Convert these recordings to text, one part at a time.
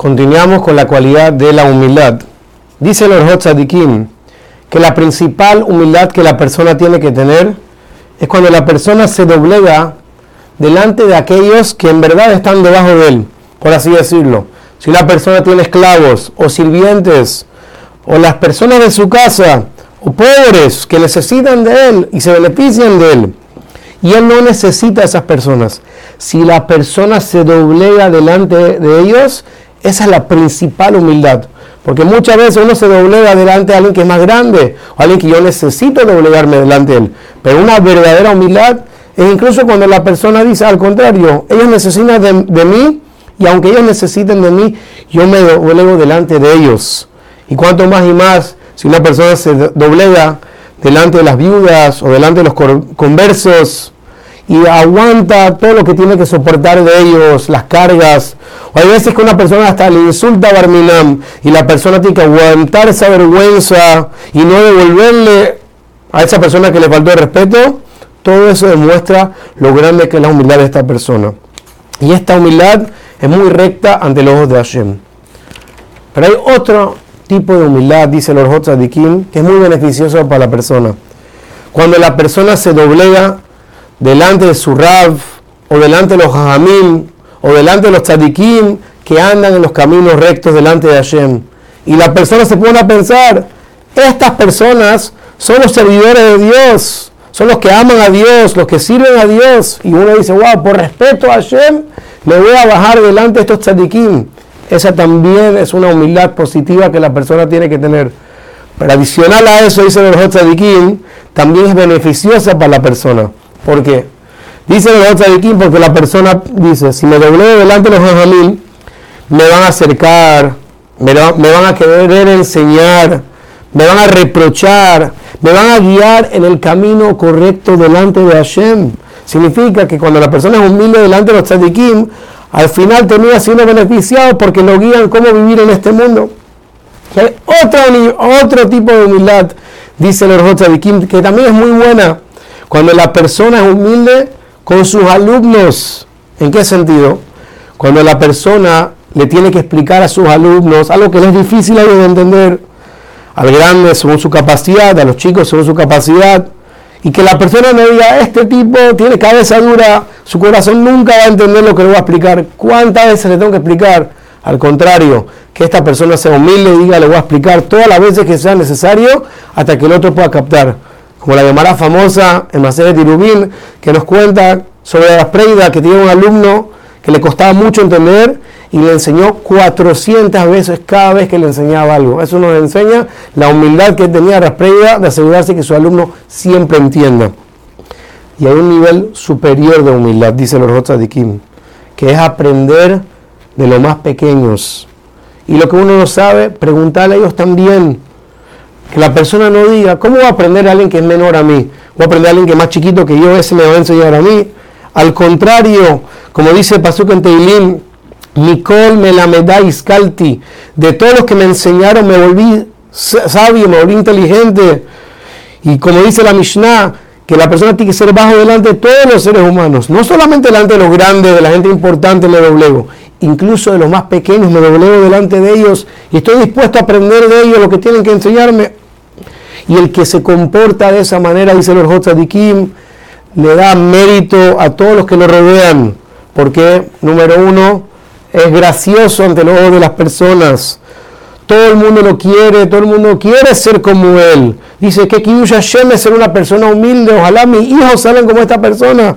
Continuamos con la cualidad de la humildad. Dice el Orhot que la principal humildad que la persona tiene que tener es cuando la persona se doblega delante de aquellos que en verdad están debajo de él, por así decirlo. Si la persona tiene esclavos o sirvientes o las personas de su casa o pobres que necesitan de él y se benefician de él, y él no necesita a esas personas. Si la persona se doblega delante de ellos, esa es la principal humildad. Porque muchas veces uno se doblega delante de alguien que es más grande o alguien que yo necesito doblegarme delante de él. Pero una verdadera humildad es incluso cuando la persona dice al contrario, ellos necesitan de, mí y aunque ellos necesiten de mí, yo me doblego delante de ellos. Y cuanto más y más, si una persona se doblega delante de las viudas o delante de los conversos, y aguanta todo lo que tiene que soportar de ellos, las cargas. O hay veces que una persona hasta le insulta a Barminam y la persona tiene que aguantar esa vergüenza y no devolverle a esa persona que le faltó el respeto. Todo eso demuestra lo grande que es la humildad de esta persona. Y esta humildad es muy recta ante los ojos de Hashem. Pero hay otro tipo de humildad, dice el Orjot que es muy beneficioso para la persona. Cuando la persona se doblega delante de su Rav, o delante de los Jajamim, o delante de los Tzadikim que andan en los caminos rectos delante de Hashem. Y la persona se pone a pensar, estas personas son los servidores de Dios, son los que aman a Dios, los que sirven a Dios. Y uno dice, wow, por respeto a Hashem, me voy a bajar delante de estos tzadikim. Esa también es una humildad positiva que la persona tiene que tener. Pero adicional a eso, dice el tzadikim, también es beneficiosa para la persona. ¿Por qué? Dice el Tzadikim porque la persona dice, si me dobleo delante de los Jajamín, me van a acercar, me, van a querer enseñar, me van a reprochar, me van a guiar en el camino correcto delante de Hashem. Significa que cuando la persona es humilde delante de los tzadikim, al final termina siendo beneficiado porque lo guían cómo vivir en este mundo. hay otro, tipo de humildad, dice el tzadikim, que también es muy buena cuando la persona es humilde con sus alumnos, ¿en qué sentido? Cuando la persona le tiene que explicar a sus alumnos algo que les es difícil de entender, al grande según su capacidad, a los chicos según su capacidad, y que la persona no diga, este tipo tiene cabeza dura, su corazón nunca va a entender lo que le voy a explicar. ¿Cuántas veces le tengo que explicar? Al contrario, que esta persona sea humilde y diga, le voy a explicar todas las veces que sea necesario hasta que el otro pueda captar como la llamada famosa en de Tirubín, que nos cuenta sobre la Preida, que tiene un alumno que le costaba mucho entender y le enseñó 400 veces cada vez que le enseñaba algo. Eso nos enseña la humildad que tenía Raspreida de asegurarse que su alumno siempre entienda. Y hay un nivel superior de humildad, dice los Kim, que es aprender de los más pequeños. Y lo que uno no sabe, preguntarle a ellos también. Que la persona no diga, ¿cómo va a aprender a alguien que es menor a mí? ¿Voy a aprender a alguien que es más chiquito que yo? Ese me va a enseñar a mí. Al contrario, como dice Pasuk en Teilim, Nicol me la iscalti. De todos los que me enseñaron me volví sabio, me volví inteligente. Y como dice la Mishnah, que la persona tiene que ser bajo delante de todos los seres humanos. No solamente delante de los grandes, de la gente importante me doblego incluso de los más pequeños, me doblego delante de ellos y estoy dispuesto a aprender de ellos lo que tienen que enseñarme. Y el que se comporta de esa manera, dice el Kim, le da mérito a todos los que lo rodean, porque, número uno, es gracioso ante los ojos de las personas. Todo el mundo lo quiere, todo el mundo quiere ser como él. Dice que Kiyush Hashem es ser una persona humilde, ojalá mis hijos salgan como esta persona.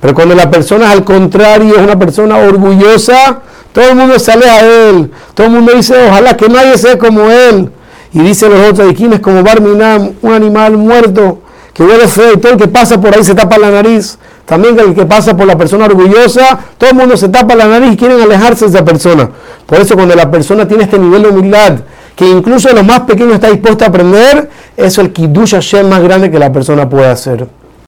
Pero cuando la persona es al contrario, es una persona orgullosa, todo el mundo sale a él. Todo el mundo dice, ojalá que nadie sea como él. Y dice los otros es como Barminam, un animal muerto que huele feo y todo el que pasa por ahí se tapa la nariz. También el que pasa por la persona orgullosa, todo el mundo se tapa la nariz y quieren alejarse de esa persona. Por eso cuando la persona tiene este nivel de humildad, que incluso los más pequeños está dispuesto a aprender, eso es el Kiddush Hashem más grande que la persona puede hacer.